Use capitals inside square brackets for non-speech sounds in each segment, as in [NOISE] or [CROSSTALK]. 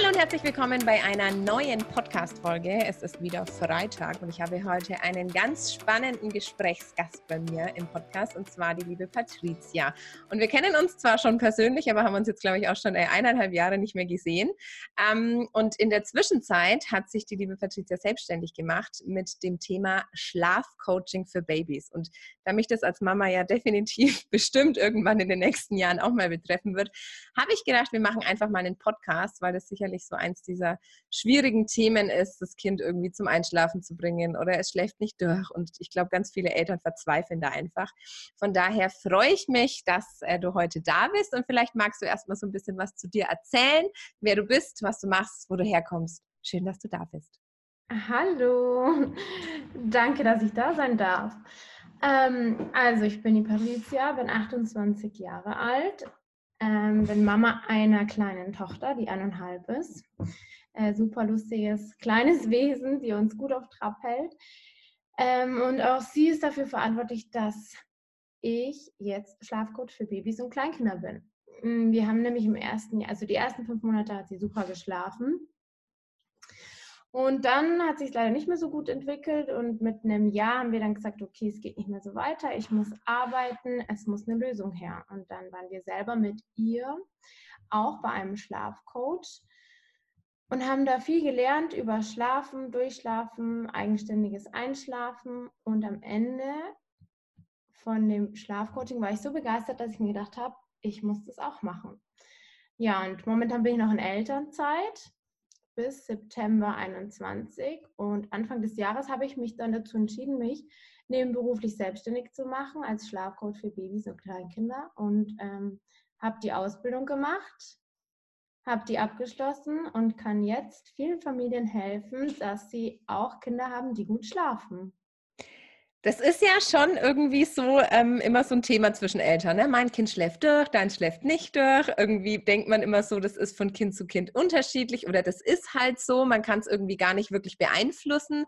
Hallo und herzlich willkommen bei einer neuen Podcast-Folge. Es ist wieder Freitag und ich habe heute einen ganz spannenden Gesprächsgast bei mir im Podcast und zwar die liebe Patricia. Und wir kennen uns zwar schon persönlich, aber haben uns jetzt, glaube ich, auch schon eineinhalb Jahre nicht mehr gesehen. Ähm, und in der Zwischenzeit hat sich die liebe Patricia selbstständig gemacht mit dem Thema Schlafcoaching für Babys. Und da mich das als Mama ja definitiv [LAUGHS] bestimmt irgendwann in den nächsten Jahren auch mal betreffen wird, habe ich gedacht, wir machen einfach mal einen Podcast, weil das sich sicherlich so eins dieser schwierigen Themen ist, das Kind irgendwie zum Einschlafen zu bringen oder es schläft nicht durch. Und ich glaube, ganz viele Eltern verzweifeln da einfach. Von daher freue ich mich, dass äh, du heute da bist und vielleicht magst du erstmal so ein bisschen was zu dir erzählen, wer du bist, was du machst, wo du herkommst. Schön, dass du da bist. Hallo, [LAUGHS] danke, dass ich da sein darf. Ähm, also ich bin die Patricia, bin 28 Jahre alt, ähm, bin Mama einer kleinen Tochter, die eineinhalb ist. Äh, super lustiges kleines [LAUGHS] Wesen, die uns gut auf Trab hält. Ähm, und auch sie ist dafür verantwortlich, dass ich jetzt Schlafcoach für Babys und Kleinkinder bin. Mm, wir haben nämlich im ersten Jahr, also die ersten fünf Monate hat sie super geschlafen. Und dann hat sich leider nicht mehr so gut entwickelt und mit einem Jahr haben wir dann gesagt, okay, es geht nicht mehr so weiter, ich muss arbeiten, es muss eine Lösung her. Und dann waren wir selber mit ihr auch bei einem Schlafcoach und haben da viel gelernt über Schlafen, Durchschlafen, eigenständiges Einschlafen und am Ende von dem Schlafcoaching war ich so begeistert, dass ich mir gedacht habe, ich muss das auch machen. Ja, und momentan bin ich noch in Elternzeit bis September 21 und Anfang des Jahres habe ich mich dann dazu entschieden, mich nebenberuflich selbstständig zu machen als Schlafcoach für Babys und Kleinkinder und ähm, habe die Ausbildung gemacht, habe die abgeschlossen und kann jetzt vielen Familien helfen, dass sie auch Kinder haben, die gut schlafen. Das ist ja schon irgendwie so ähm, immer so ein Thema zwischen Eltern. Ne? Mein Kind schläft durch, dein schläft nicht durch. Irgendwie denkt man immer so, das ist von Kind zu Kind unterschiedlich oder das ist halt so. Man kann es irgendwie gar nicht wirklich beeinflussen.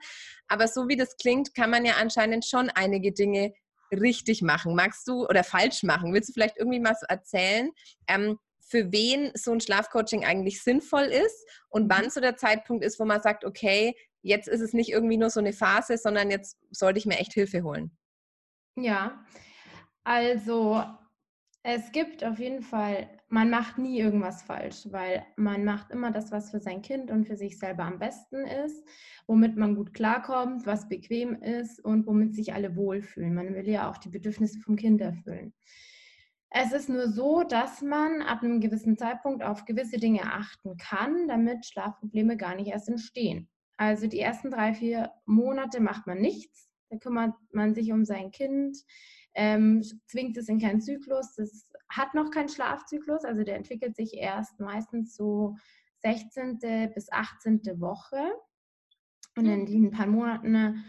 Aber so wie das klingt, kann man ja anscheinend schon einige Dinge richtig machen. Magst du oder falsch machen? Willst du vielleicht irgendwie mal so erzählen? Ähm, für wen so ein Schlafcoaching eigentlich sinnvoll ist und wann mhm. so der Zeitpunkt ist, wo man sagt, okay, jetzt ist es nicht irgendwie nur so eine Phase, sondern jetzt sollte ich mir echt Hilfe holen. Ja, also es gibt auf jeden Fall, man macht nie irgendwas falsch, weil man macht immer das, was für sein Kind und für sich selber am besten ist, womit man gut klarkommt, was bequem ist und womit sich alle wohlfühlen. Man will ja auch die Bedürfnisse vom Kind erfüllen. Es ist nur so, dass man ab einem gewissen Zeitpunkt auf gewisse Dinge achten kann, damit Schlafprobleme gar nicht erst entstehen. Also die ersten drei, vier Monate macht man nichts. Da kümmert man sich um sein Kind, ähm, zwingt es in keinen Zyklus. Das hat noch keinen Schlafzyklus, also der entwickelt sich erst meistens so 16. bis 18. Woche. Und in diesen paar Monaten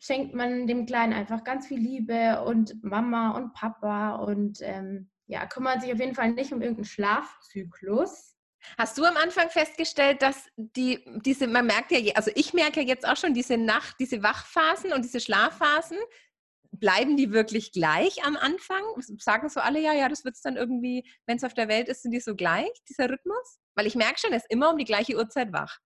schenkt man dem Kleinen einfach ganz viel Liebe und Mama und Papa und ähm, ja, kümmert sich auf jeden Fall nicht um irgendeinen Schlafzyklus. Hast du am Anfang festgestellt, dass die, diese, man merkt ja, also ich merke ja jetzt auch schon diese Nacht, diese Wachphasen und diese Schlafphasen, bleiben die wirklich gleich am Anfang? Sagen so alle, ja, ja, das wird es dann irgendwie, wenn es auf der Welt ist, sind die so gleich, dieser Rhythmus? Weil ich merke schon, er ist immer um die gleiche Uhrzeit wach.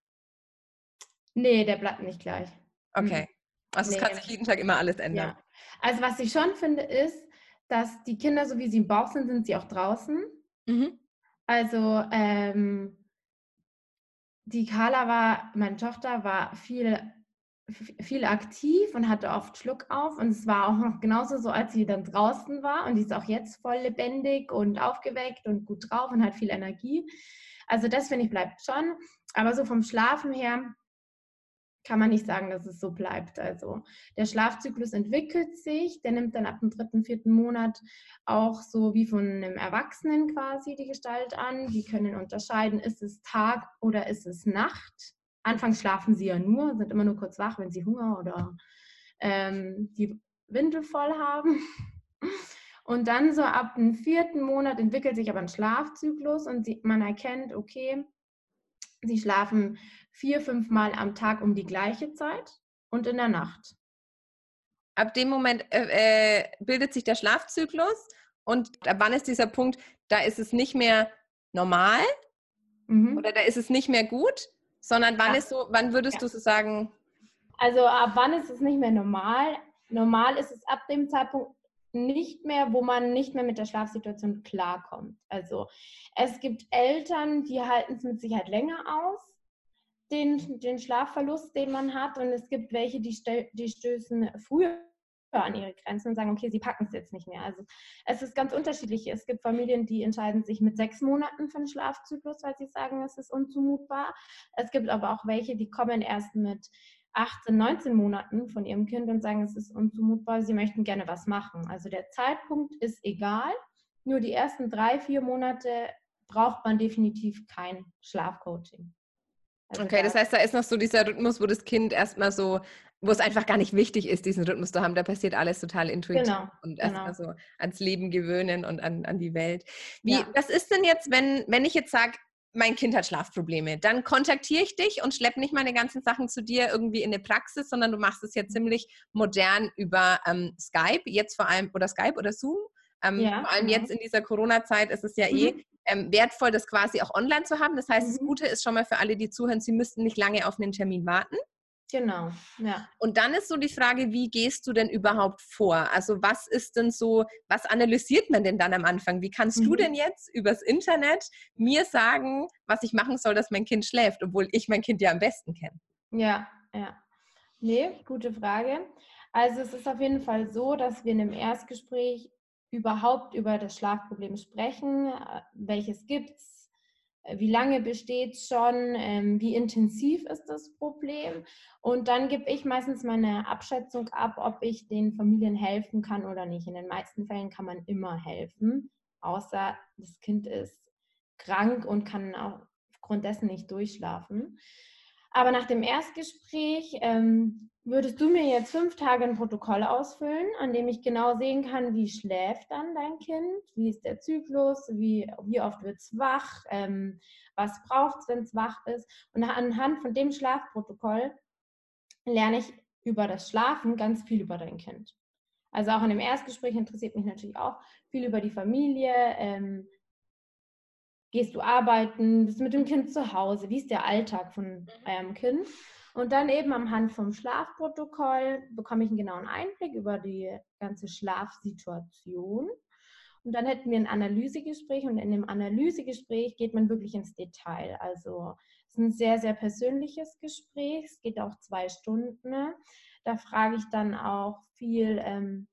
Nee, der bleibt nicht gleich. Okay. Also nee. es kann sich jeden Tag immer alles ändern. Ja. Also was ich schon finde, ist, dass die Kinder, so wie sie im Bauch sind, sind sie auch draußen. Mhm. Also ähm, die Carla war, meine Tochter war viel, viel aktiv und hatte oft Schluck auf. Und es war auch noch genauso so, als sie dann draußen war. Und die ist auch jetzt voll lebendig und aufgeweckt und gut drauf und hat viel Energie. Also das finde ich bleibt schon. Aber so vom Schlafen her kann man nicht sagen, dass es so bleibt. Also der Schlafzyklus entwickelt sich, der nimmt dann ab dem dritten, vierten Monat auch so wie von einem Erwachsenen quasi die Gestalt an. Die können unterscheiden, ist es Tag oder ist es Nacht. Anfangs schlafen sie ja nur, sind immer nur kurz wach, wenn sie Hunger oder ähm, die Windel voll haben. Und dann so ab dem vierten Monat entwickelt sich aber ein Schlafzyklus und man erkennt, okay, sie schlafen vier, fünf Mal am Tag um die gleiche Zeit und in der Nacht. Ab dem Moment äh, äh, bildet sich der Schlafzyklus und ab wann ist dieser Punkt, da ist es nicht mehr normal, Mhm. Oder da ist es nicht mehr gut, sondern wann ja. ist so, wann würdest ja. du so sagen? Also ab wann ist es nicht mehr normal? Normal ist es ab dem Zeitpunkt nicht mehr, wo man nicht mehr mit der Schlafsituation klarkommt. Also es gibt Eltern, die halten es mit Sicherheit länger aus, den, den Schlafverlust, den man hat. Und es gibt welche, die, die stößen früher an ihre Grenzen und sagen, okay, sie packen es jetzt nicht mehr. Also es ist ganz unterschiedlich. Es gibt Familien, die entscheiden sich mit sechs Monaten für einen Schlafzyklus, weil sie sagen, es ist unzumutbar. Es gibt aber auch welche, die kommen erst mit 18, 19 Monaten von ihrem Kind und sagen, es ist unzumutbar, sie möchten gerne was machen. Also der Zeitpunkt ist egal, nur die ersten drei, vier Monate braucht man definitiv kein Schlafcoaching. Also okay, das heißt, da ist noch so dieser Rhythmus, wo das Kind erstmal so, wo es einfach gar nicht wichtig ist, diesen Rhythmus zu haben. Da passiert alles total intuitiv genau, und erstmal genau. so ans Leben gewöhnen und an, an die Welt. Wie, ja. was ist denn jetzt, wenn, wenn ich jetzt sage, mein Kind hat Schlafprobleme, dann kontaktiere ich dich und schleppe nicht meine ganzen Sachen zu dir irgendwie in eine Praxis, sondern du machst es ja ziemlich modern über ähm, Skype, jetzt vor allem, oder Skype oder Zoom. Ähm, ja, vor allem genau. jetzt in dieser Corona-Zeit ist es ja eh mhm. Ähm, wertvoll, das quasi auch online zu haben. Das heißt, mhm. das Gute ist schon mal für alle, die zuhören, sie müssten nicht lange auf einen Termin warten. Genau, ja. Und dann ist so die Frage, wie gehst du denn überhaupt vor? Also was ist denn so, was analysiert man denn dann am Anfang? Wie kannst mhm. du denn jetzt übers Internet mir sagen, was ich machen soll, dass mein Kind schläft, obwohl ich mein Kind ja am besten kenne? Ja, ja. Nee, gute Frage. Also es ist auf jeden Fall so, dass wir in einem Erstgespräch überhaupt über das Schlafproblem sprechen, äh, welches gibt es, äh, wie lange besteht es schon, ähm, wie intensiv ist das Problem. Und dann gebe ich meistens meine Abschätzung ab, ob ich den Familien helfen kann oder nicht. In den meisten Fällen kann man immer helfen, außer das Kind ist krank und kann aufgrund dessen nicht durchschlafen. Aber nach dem Erstgespräch ähm, würdest du mir jetzt fünf Tage ein Protokoll ausfüllen, an dem ich genau sehen kann, wie schläft dann dein Kind, wie ist der Zyklus, wie, wie oft wird es wach, ähm, was braucht es, wenn es wach ist. Und anhand von dem Schlafprotokoll lerne ich über das Schlafen ganz viel über dein Kind. Also auch in dem Erstgespräch interessiert mich natürlich auch viel über die Familie, ähm, gehst du arbeiten, bist mit dem Kind zu Hause, wie ist der Alltag von eurem Kind? Und dann eben am Hand vom Schlafprotokoll bekomme ich einen genauen Einblick über die ganze Schlafsituation. Und dann hätten wir ein Analysegespräch und in dem Analysegespräch geht man wirklich ins Detail. Also es ist ein sehr, sehr persönliches Gespräch. Es geht auch zwei Stunden. Da frage ich dann auch viel ähm,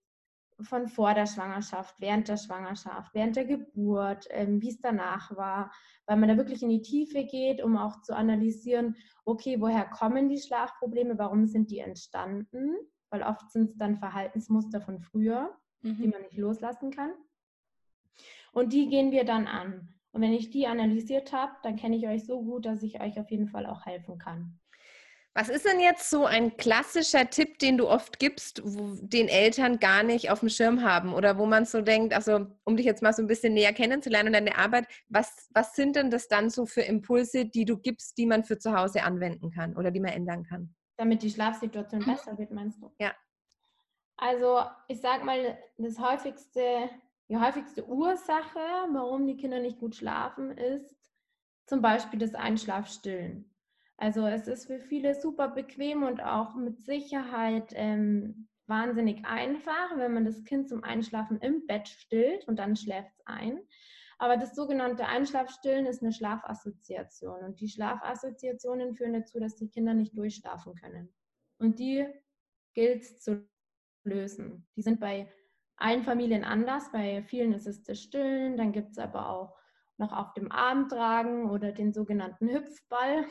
von vor der Schwangerschaft, während der Schwangerschaft, während der Geburt, ähm, wie es danach war, weil man da wirklich in die Tiefe geht, um auch zu analysieren, okay, woher kommen die Schlafprobleme, warum sind die entstanden, weil oft sind es dann Verhaltensmuster von früher, mhm. die man nicht loslassen kann. Und die gehen wir dann an. Und wenn ich die analysiert habe, dann kenne ich euch so gut, dass ich euch auf jeden Fall auch helfen kann. Was ist denn jetzt so ein klassischer Tipp, den du oft gibst, wo den Eltern gar nicht auf dem Schirm haben oder wo man so denkt, also um dich jetzt mal so ein bisschen näher kennenzulernen und deine Arbeit, was, was sind denn das dann so für Impulse, die du gibst, die man für zu Hause anwenden kann oder die man ändern kann? Damit die Schlafsituation mhm. besser wird, meinst du? Ja. Also ich sag mal, das häufigste, die häufigste Ursache, warum die Kinder nicht gut schlafen, ist zum Beispiel das Einschlafstillen. Also es ist für viele super bequem und auch mit Sicherheit ähm, wahnsinnig einfach, wenn man das Kind zum Einschlafen im Bett stillt und dann schläft es ein. Aber das sogenannte Einschlafstillen ist eine Schlafassoziation und die Schlafassoziationen führen dazu, dass die Kinder nicht durchschlafen können. Und die gilt es zu lösen. Die sind bei allen Familien anders. Bei vielen ist es das Stillen, dann gibt es aber auch noch auf dem Arm tragen oder den sogenannten Hüpfball.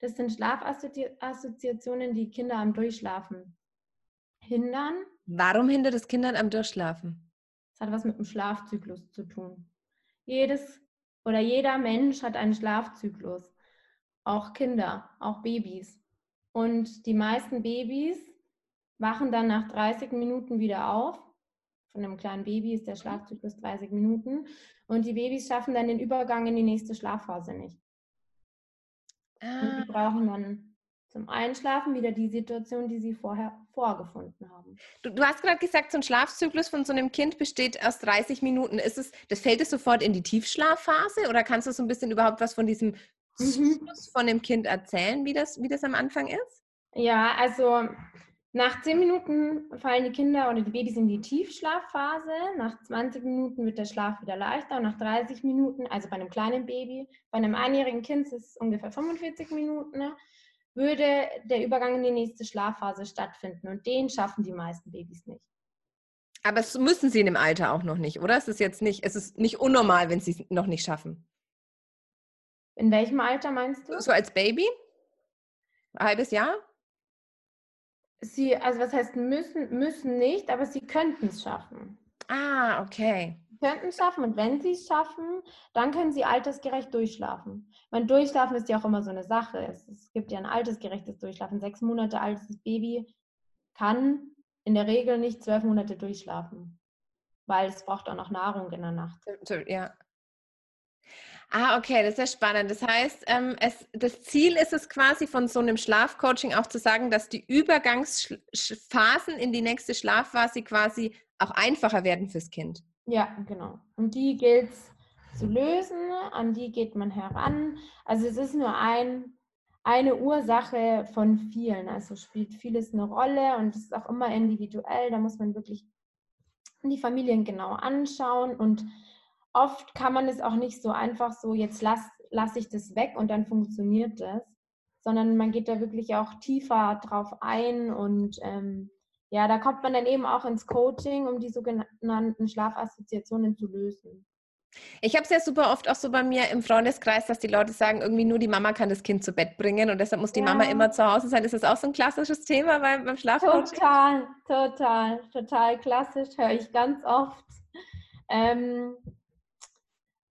Das sind Schlafassoziationen, die Kinder am Durchschlafen hindern. Warum hindert es Kindern am Durchschlafen? Das hat was mit dem Schlafzyklus zu tun. Jedes oder jeder Mensch hat einen Schlafzyklus. Auch Kinder, auch Babys. Und die meisten Babys wachen dann nach 30 Minuten wieder auf. Von einem kleinen Baby ist der Schlafzyklus 30 Minuten. Und die Babys schaffen dann den Übergang in die nächste Schlafphase nicht. Ah. Und die brauchen dann zum Einschlafen wieder die Situation, die sie vorher vorgefunden haben. Du, du hast gerade gesagt, so ein Schlafzyklus von so einem Kind besteht aus 30 Minuten. Ist es, das fällt es sofort in die Tiefschlafphase oder kannst du so ein bisschen überhaupt was von diesem mhm. Zyklus von dem Kind erzählen, wie das, wie das am Anfang ist? Ja, also nach 10 Minuten fallen die Kinder oder die Babys in die Tiefschlafphase. Nach 20 Minuten wird der Schlaf wieder leichter und nach 30 Minuten, also bei einem kleinen Baby, bei einem einjährigen Kind ist es ungefähr 45 Minuten, würde der Übergang in die nächste Schlafphase stattfinden. Und den schaffen die meisten Babys nicht. Aber es müssen sie in dem Alter auch noch nicht, oder? Es ist jetzt nicht, es ist nicht unnormal, wenn sie es noch nicht schaffen. In welchem Alter meinst du? So als Baby? Ein halbes Jahr? Sie, also was heißt müssen, müssen nicht, aber sie könnten es schaffen. Ah, okay könnten es schaffen und wenn sie es schaffen, dann können sie altersgerecht durchschlafen. Mein Durchschlafen ist ja auch immer so eine Sache. Es, es gibt ja ein altersgerechtes Durchschlafen. Sechs Monate altes Baby kann in der Regel nicht zwölf Monate durchschlafen, weil es braucht auch noch Nahrung in der Nacht. Ja. Ah, okay, das ist ja spannend. Das heißt, ähm, es, das Ziel ist es quasi von so einem Schlafcoaching auch zu sagen, dass die Übergangsphasen in die nächste Schlafphase quasi auch einfacher werden fürs Kind. Ja, genau. Und die gilt es zu lösen, an die geht man heran. Also es ist nur ein, eine Ursache von vielen. Also spielt vieles eine Rolle und es ist auch immer individuell. Da muss man wirklich die Familien genau anschauen und oft kann man es auch nicht so einfach so, jetzt lasse lass ich das weg und dann funktioniert das, sondern man geht da wirklich auch tiefer drauf ein und ähm, ja, da kommt man dann eben auch ins Coaching, um die sogenannten Schlafassoziationen zu lösen. Ich habe es ja super oft auch so bei mir im Freundeskreis, dass die Leute sagen, irgendwie nur die Mama kann das Kind zu Bett bringen und deshalb muss die ja. Mama immer zu Hause sein. Ist das auch so ein klassisches Thema beim, beim Schlafcoaching? Total, total, total klassisch, höre ich ganz oft. Ähm,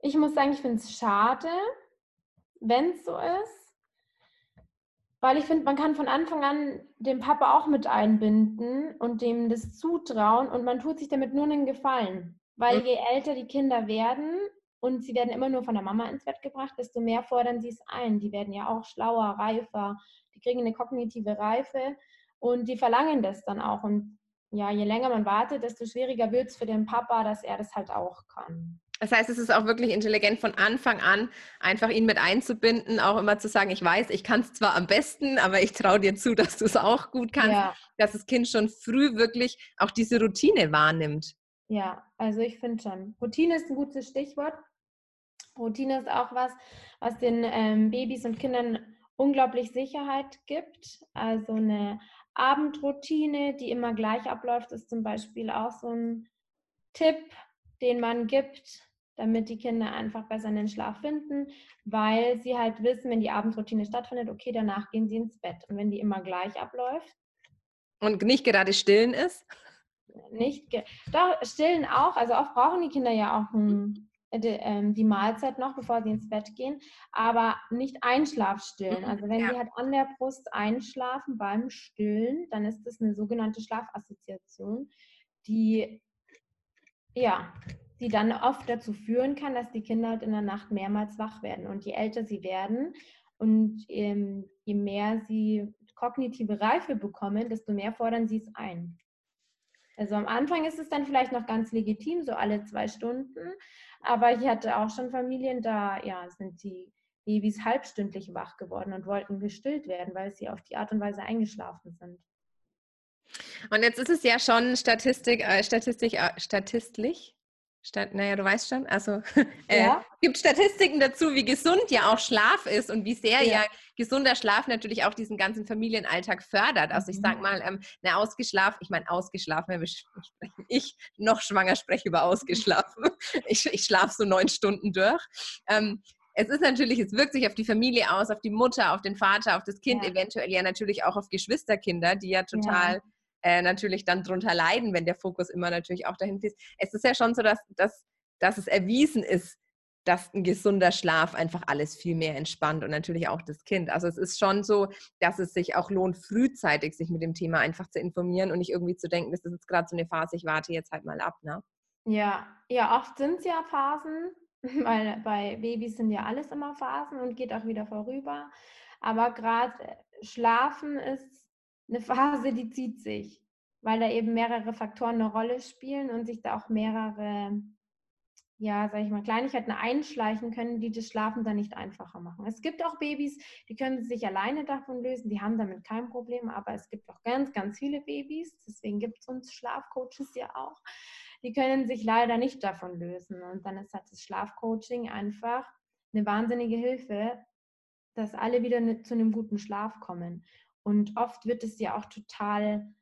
ich muss sagen, ich finde es schade, wenn es so ist weil ich finde, man kann von Anfang an den Papa auch mit einbinden und dem das zutrauen und man tut sich damit nur einen Gefallen. Weil je älter die Kinder werden und sie werden immer nur von der Mama ins Bett gebracht, desto mehr fordern sie es ein. Die werden ja auch schlauer, reifer, die kriegen eine kognitive Reife und die verlangen das dann auch. Und ja, je länger man wartet, desto schwieriger wird es für den Papa, dass er das halt auch kann. Das heißt, es ist auch wirklich intelligent von Anfang an, einfach ihn mit einzubinden, auch immer zu sagen, ich weiß, ich kann es zwar am besten, aber ich traue dir zu, dass du es auch gut kannst, ja. dass das Kind schon früh wirklich auch diese Routine wahrnimmt. Ja, also ich finde schon. Routine ist ein gutes Stichwort. Routine ist auch was, was den ähm, Babys und Kindern unglaublich Sicherheit gibt. Also eine Abendroutine, die immer gleich abläuft, ist zum Beispiel auch so ein Tipp, den man gibt, damit die Kinder einfach besser in den Schlaf finden, weil sie halt wissen, wenn die Abendroutine stattfindet, okay, danach gehen sie ins Bett. Und wenn die immer gleich abläuft. Und nicht gerade stillen ist? Nicht, doch, stillen auch. Also oft brauchen die Kinder ja auch ein, die, ähm, die, Mahlzeit noch, bevor sie ins Bett gehen, aber nicht Einschlafstillen. Mhm, also wenn ja. sie halt an der Brust einschlafen beim Stillen, dann ist das eine sogenannte Schlafassoziation, die ja, die dann oft dazu führen kann, dass die Kinder halt in der Nacht mehrmals wach werden. Und je älter sie werden und ähm, je mehr sie kognitive Reife bekommen, desto mehr fordern sie es ein. Also am Anfang ist es dann vielleicht noch ganz legitim, so alle zwei Stunden. Aber ich hatte auch schon Familien, da ja, sind die Babys halbstündlich wach geworden und wollten gestillt werden, weil sie auf die Art und Weise eingeschlafen sind. Und jetzt ist es ja schon Statistik, äh, Statistik, äh, statistisch. Stat, naja, du weißt schon, also [LAUGHS] äh, ja. gibt Statistiken dazu, wie gesund ja auch Schlaf ist und wie sehr ja, ja gesunder Schlaf natürlich auch diesen ganzen Familienalltag fördert. Also ich sage mhm. mal, ähm, eine ausgeschlafen, ich meine ausgeschlafen, wir sprechen, ich noch schwanger spreche über ausgeschlafen. [LAUGHS] ich, ich schlafe so neun Stunden durch. Ähm, es ist natürlich, es wirkt sich auf die Familie aus, auf die Mutter, auf den Vater, auf das Kind, ja. eventuell ja natürlich auch auf Geschwisterkinder, die ja total äh, natürlich dann drunter leiden, wenn der Fokus immer natürlich auch dahin fließt. Es ist ja schon so, dass, dass, dass es erwiesen ist, dass ein gesunder Schlaf einfach alles viel mehr entspannt und natürlich auch das Kind. Also es ist schon so, dass es sich auch lohnt, frühzeitig sich mit dem Thema einfach zu informieren und nicht irgendwie zu denken, das ist jetzt gerade so eine Phase, ich warte jetzt halt mal ab. Ne? Ja, ja, oft sind es ja Phasen, [LAUGHS] weil bei Babys sind ja alles immer Phasen und geht auch wieder vorüber. Aber gerade äh, Schlafen ist eine Phase, die zieht sich, weil da eben mehrere Faktoren eine Rolle spielen und sich da auch mehrere, ja, sag ich mal, Kleinigkeiten einschleichen können, die das Schlafen dann nicht einfacher machen. Es gibt auch Babys, die können sich alleine davon lösen, die haben damit kein Problem, aber es gibt auch ganz, ganz viele Babys, deswegen gibt es uns Schlafcoaches ja auch, die können sich leider nicht davon lösen. Und dann ist halt das Schlafcoaching einfach eine wahnsinnige Hilfe, dass alle wieder ne, zu einem guten Schlaf kommen. Und oft wird es ja auch total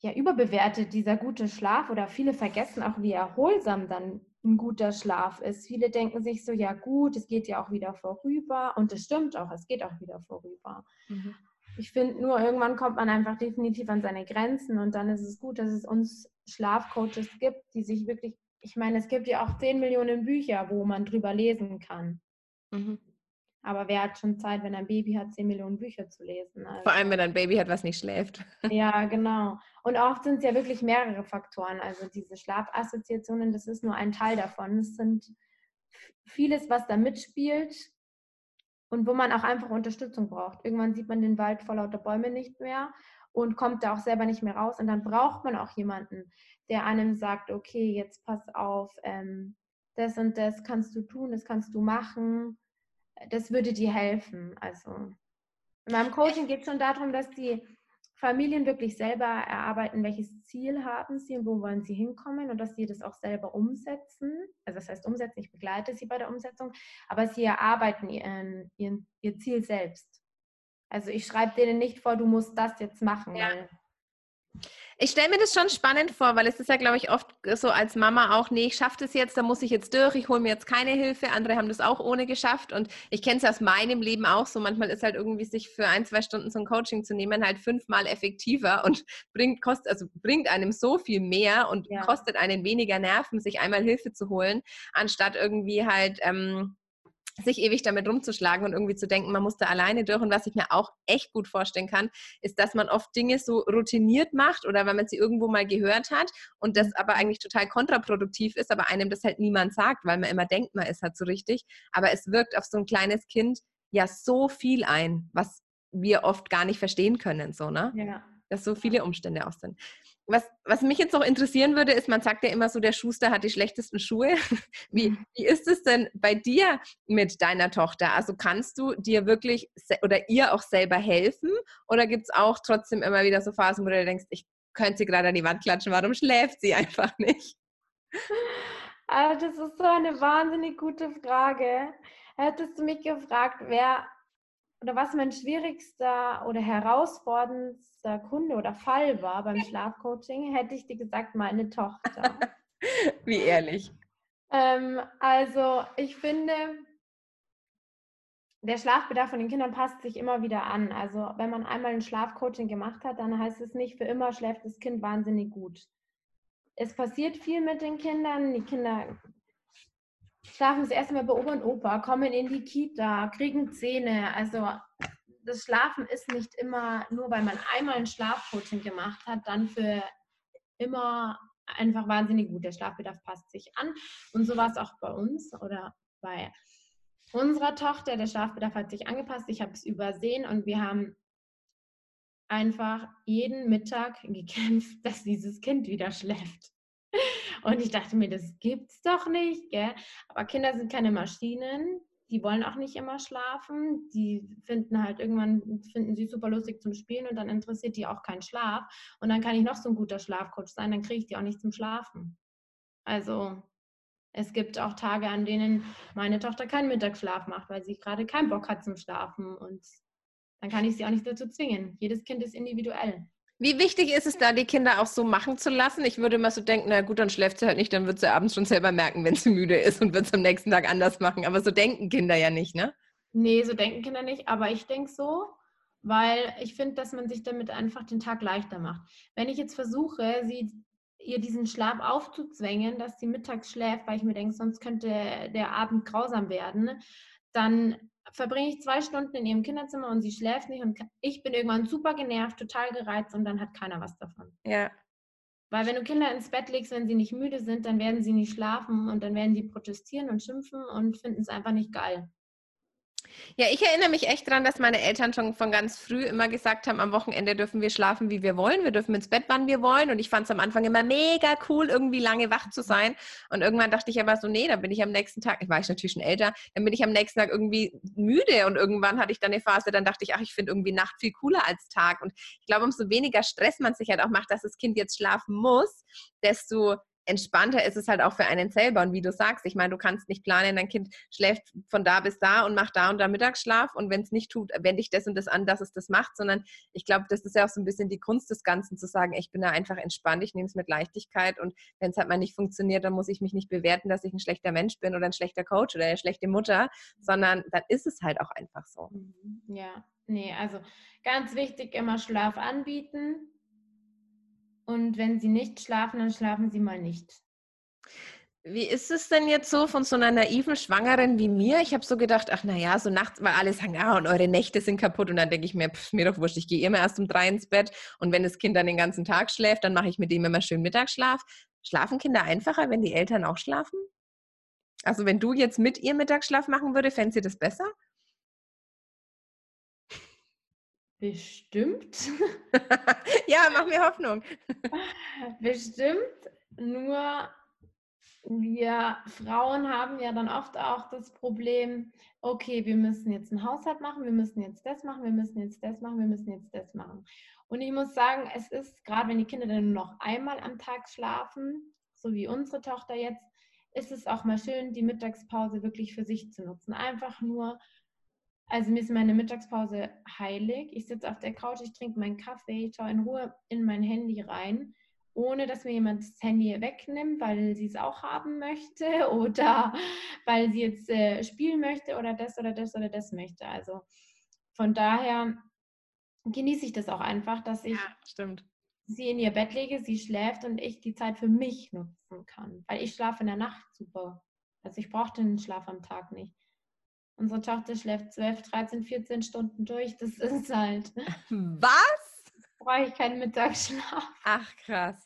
ja, überbewertet, dieser gute Schlaf, oder viele vergessen auch, wie erholsam dann ein guter Schlaf ist. Viele denken sich so, ja gut, es geht ja auch wieder vorüber. Und es stimmt auch, es geht auch wieder vorüber. Mhm. Ich finde nur, irgendwann kommt man einfach definitiv an seine Grenzen und dann ist es gut, dass es uns Schlafcoaches gibt, die sich wirklich, ich meine, es gibt ja auch 10 Millionen Bücher, wo man drüber lesen kann. Mhm. Aber wer hat schon Zeit, wenn ein Baby hat, 10 Millionen Bücher zu lesen? Also, Vor allem, wenn ein Baby hat, was nicht schläft. [LAUGHS] Ja, genau. Und oft sind es ja wirklich mehrere Faktoren. Also diese Schlafassoziationen, das ist nur ein Teil davon. Es sind vieles, was da mitspielt und wo man auch einfach Unterstützung braucht. Irgendwann sieht man den Wald vor lauter Bäume nicht mehr und kommt da auch selber nicht mehr raus. Und dann braucht man auch jemanden, der einem sagt, okay, jetzt pass auf, ähm, das und das kannst du tun, das kannst du machen. Das würde dir helfen. Also in meinem Coaching geht es schon darum, dass die Familien wirklich selber erarbeiten, welches Ziel haben sie und wo wollen sie hinkommen und dass sie das auch selber umsetzen. Also das heißt umsetzen, ich begleite sie bei der Umsetzung, aber sie erarbeiten ihren, ihren, ihr Ziel selbst. Also ich schreibe denen nicht vor, du musst das jetzt machen. Ja. Ich stelle mir das schon spannend vor, weil es ist ja, glaube ich, oft so als Mama auch, nee, ich schaffe das jetzt, da muss ich jetzt durch, ich hole mir jetzt keine Hilfe. Andere haben das auch ohne geschafft. Und ich kenne es aus meinem Leben auch so. Manchmal ist halt irgendwie sich für ein, zwei Stunden so ein Coaching zu nehmen halt fünfmal effektiver und [LAUGHS] bringt, kostet, also bringt einem so viel mehr und ja. kostet einen weniger Nerven, sich einmal Hilfe zu holen, anstatt irgendwie halt ähm, sich ewig damit rumzuschlagen und irgendwie zu denken, man muss da alleine durch. Und was ich mir auch echt gut vorstellen kann, ist, dass man oft Dinge so routiniert macht oder wenn man sie irgendwo mal gehört hat und das aber eigentlich total kontraproduktiv ist, aber einem das halt niemand sagt, weil man immer denkt, man ist halt so richtig. Aber es wirkt auf so ein kleines Kind ja so viel ein, was wir oft gar nicht verstehen können, so, ne? Ja. Dass so viele Umstände auch sind was, was mich jetzt noch interessieren würde, ist, man sagt ja immer so, der Schuster hat die schlechtesten Schuhe. [LAUGHS] Wie, mhm. wie ist es denn bei dir mit deiner Tochter? Also kannst du dir wirklich oder ihr auch selber helfen? Oder gibt es auch trotzdem immer wieder so Phasen, wo du denkst, ich könnte sie gerade an die Wand klatschen, warum schläft sie [LAUGHS] einfach nicht? Also das ist so eine wahnsinnig gute Frage. Hättest du mich gefragt, wer oder was mein schwierigster oder herausforderndster Kunde oder Fall war beim Schlafcoaching, hätte ich dir gesagt, meine Tochter. [LAUGHS] Wie ehrlich. Ähm, also ich finde, der Schlafbedarf von den Kindern passt sich immer wieder an. Also wenn man einmal ein Schlafcoaching gemacht hat, dann heißt es nicht, für immer schläft das Kind wahnsinnig gut. Es passiert viel mit den Kindern. Die Kinder schlafen das erste Mal bei Oma und Opa, kommen in die Kita, kriegen Zähne. Also das Schlafen ist nicht immer, nur weil man einmal ein Schlafcoaching gemacht hat, dann für immer einfach wahnsinnig gut. Der Schlafbedarf passt sich an. Und so war es auch bei uns oder bei unserer Tochter. Der Schlafbedarf hat sich angepasst. Ich habe es übersehen und wir haben einfach jeden Mittag gekämpft, [LAUGHS] dass dieses Kind wieder schläft. Und ich dachte mir, das gibt's doch nicht, gell? Aber Kinder sind keine Maschinen. Die wollen auch nicht immer schlafen. Die finden halt irgendwann, finden sie super lustig zum Spielen und dann interessiert die auch kein Schlaf. Und dann kann ich noch so ein guter Schlafcoach sein, dann kriege ich die auch nicht zum Schlafen. Also es gibt auch Tage, an denen meine Tochter keinen Mittagsschlaf macht, weil sie gerade keinen Bock hat zum Schlafen. Und dann kann ich sie auch nicht dazu zwingen. Jedes Kind ist individuell. Wie wichtig ist es da, die Kinder auch so machen zu lassen? Ich würde immer so denken, na gut, dann schläft sie halt nicht, dann wird sie abends schon selber merken, wenn sie müde ist und wird es am nächsten Tag anders machen. Aber so denken Kinder ja nicht, ne? Nee, so denken Kinder nicht. Aber ich denke so, weil ich finde, dass man sich damit einfach den Tag leichter macht. Wenn ich jetzt versuche, sie ihr diesen Schlaf aufzuzwängen, dass sie mittags schläft, weil ich mir denke, sonst könnte der Abend grausam werden, dann verbringe ich zwei Stunden in ihrem Kinderzimmer und sie schläft nicht und ich bin irgendwann super genervt, total gereizt und dann hat keiner was davon. Ja. Weil wenn du Kinder ins Bett legst, wenn sie nicht müde sind, dann werden sie nicht schlafen und dann werden sie protestieren und schimpfen und finden es einfach nicht geil. Ja, ich erinnere mich echt daran, dass meine Eltern schon von ganz früh immer gesagt haben, am Wochenende dürfen wir schlafen, wie wir wollen. Wir dürfen ins Bett, wann wir wollen. Und ich fand es am Anfang immer mega cool, irgendwie lange wach zu sein. Und irgendwann dachte ich aber so, nee, dann bin ich am nächsten Tag, ich war ich natürlich schon älter, dann bin ich am nächsten Tag irgendwie müde. Und irgendwann hatte ich dann eine Phase, dann dachte ich, ach, ich finde irgendwie Nacht viel cooler als Tag. Und ich glaube, umso weniger Stress man sich halt auch macht, dass das Kind jetzt schlafen muss, desto entspannter ist es halt auch für einen selber. Und wie du sagst, ich meine, du kannst nicht planen, dein Kind schläft von da bis da und macht da und da Mittagsschlaf und wenn es nicht tut, wende ich das und das an, dass es das macht, sondern ich glaube, das ist ja auch so ein bisschen die Kunst des Ganzen, zu sagen, ich bin da einfach entspannt, ich nehme es mit Leichtigkeit und wenn es halt mal nicht funktioniert, dann muss ich mich nicht bewerten, dass ich ein schlechter Mensch bin oder ein schlechter Coach oder eine schlechte Mutter, sondern dann ist es halt auch einfach so. Mhm. Ja, nee, also ganz wichtig, immer Schlaf anbieten, und wenn sie nicht schlafen, dann schlafen sie mal nicht. Wie ist es denn jetzt so von so einer naiven Schwangeren wie mir? Ich habe so gedacht, ach naja, so nachts, weil alle sagen, ah, und eure Nächte sind kaputt. Und dann denke ich mir, pff, mir doch wurscht, ich gehe immer erst um drei ins Bett. Und wenn das Kind dann den ganzen Tag schläft, dann mache ich mit dem immer schön Mittagsschlaf. Schlafen Kinder einfacher, wenn die Eltern auch schlafen? Also wenn du jetzt mit ihr Mittagsschlaf machen würde, fände sie das besser? Bestimmt. [LAUGHS] ja, mach mir Hoffnung. [LAUGHS] Bestimmt. Nur wir Frauen haben ja dann oft auch das Problem, okay, wir müssen jetzt einen Haushalt machen, wir müssen jetzt das machen, wir müssen jetzt das machen, wir müssen jetzt das machen. Und ich muss sagen, es ist, gerade wenn die Kinder dann nur noch einmal am Tag schlafen, so wie unsere Tochter jetzt, ist es auch mal schön, die Mittagspause wirklich für sich zu nutzen. Einfach nur also mir ist meine Mittagspause heilig. Ich sitze auf der Couch, ich trinke meinen Kaffee, ich schaue in Ruhe in mein Handy rein, ohne dass mir jemand das Handy wegnimmt, weil sie es auch haben möchte [LAUGHS] oder weil sie jetzt äh, spielen möchte oder das oder das oder das möchte. Also von daher genieße ich das auch einfach, dass ich ja, sie in ihr Bett lege, sie schläft und ich die Zeit für mich nutzen kann, weil ich schlafe in der Nacht super. Also ich brauche den Schlaf am Tag nicht. Unsere Tochter schläft 12, 13, 14 Stunden durch. Das ist halt. [LAUGHS] Was? Brauche ich keinen Mittagsschlaf. Ach, krass.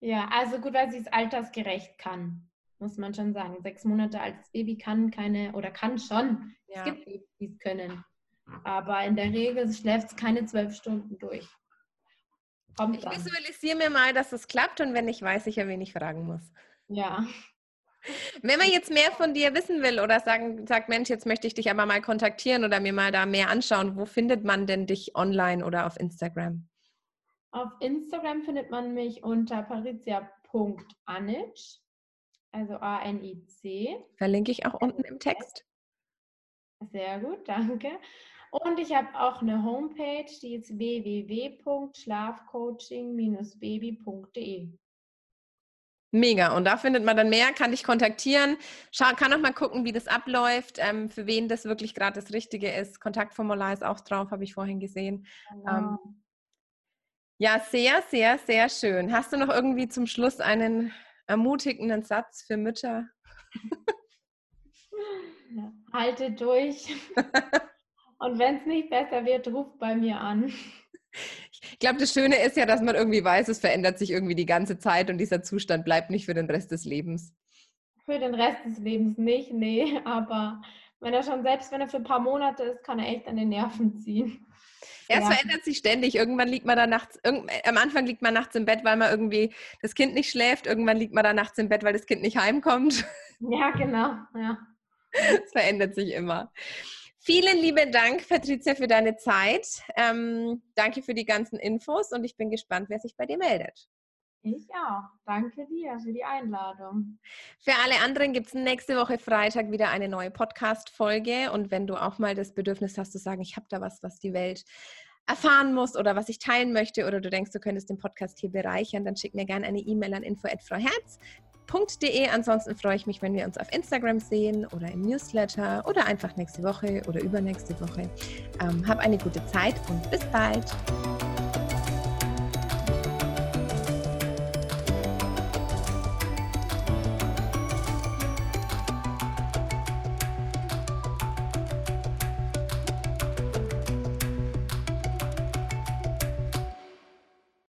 Ja, also gut, weil sie es altersgerecht kann, muss man schon sagen. Sechs Monate altes Baby kann keine oder kann schon. Ja. Es gibt Babys, die es können. Aber in der Regel schläft es keine zwölf Stunden durch. Kommt ich visualisiere mir mal, dass es klappt und wenn ich weiß, ich ja wen ich fragen muss. Ja. Wenn man jetzt mehr von dir wissen will oder sagen, sagt, Mensch, jetzt möchte ich dich aber mal kontaktieren oder mir mal da mehr anschauen, wo findet man denn dich online oder auf Instagram? Auf Instagram findet man mich unter parizia.anic, also A-N-I-C. Verlinke ich auch unten im Text. Sehr gut, danke. Und ich habe auch eine Homepage, die ist www.schlafcoaching-baby.de. Mega. Und da findet man dann mehr, kann dich kontaktieren. Schau, kann auch mal gucken, wie das abläuft, ähm, für wen das wirklich gerade das Richtige ist. Kontaktformular ist auch drauf, habe ich vorhin gesehen. Genau. Ähm, ja, sehr, sehr, sehr schön. Hast du noch irgendwie zum Schluss einen ermutigenden Satz für Mütter? Ja, halte durch. [LAUGHS] Und wenn es nicht besser wird, ruf bei mir an. [LAUGHS] Ich glaube, das Schöne ist ja, dass man irgendwie weiß, es verändert sich irgendwie die ganze Zeit und dieser Zustand bleibt nicht für den Rest des Lebens. Für den Rest des Lebens nicht, nee, [LAUGHS] aber wenn er schon, selbst wenn er für ein paar Monate ist, kann er echt an den Nerven ziehen. Ja, es ja. verändert sich ständig. Irgendwann liegt man da nachts, am Anfang liegt man nachts im Bett, weil man irgendwie das Kind nicht schläft. Irgendwann liegt man da nachts im Bett, weil das Kind nicht heimkommt. Ja, genau. Ja. [LAUGHS] Es verändert sich immer. Vielen lieben Dank, Patricia, für deine Zeit. Ähm, danke für die ganzen Infos und ich bin gespannt, wer sich bei dir meldet. Ich auch. Danke dir für die Einladung. Für alle anderen gibt es nächste Woche Freitag wieder eine neue Podcast-Folge. Und wenn du auch mal das Bedürfnis hast zu sagen, ich habe da was, was die Welt erfahren muss oder was ich teilen möchte oder du denkst, du könntest den Podcast hier bereichern, dann schick mir gerne eine E-Mail an info@frauherz www.ernährung.de. Ansonsten freue ich mich, wenn wir uns auf Instagram sehen oder im Newsletter oder einfach nächste Woche oder übernächste Woche. Ähm, hab eine gute Zeit und bis bald.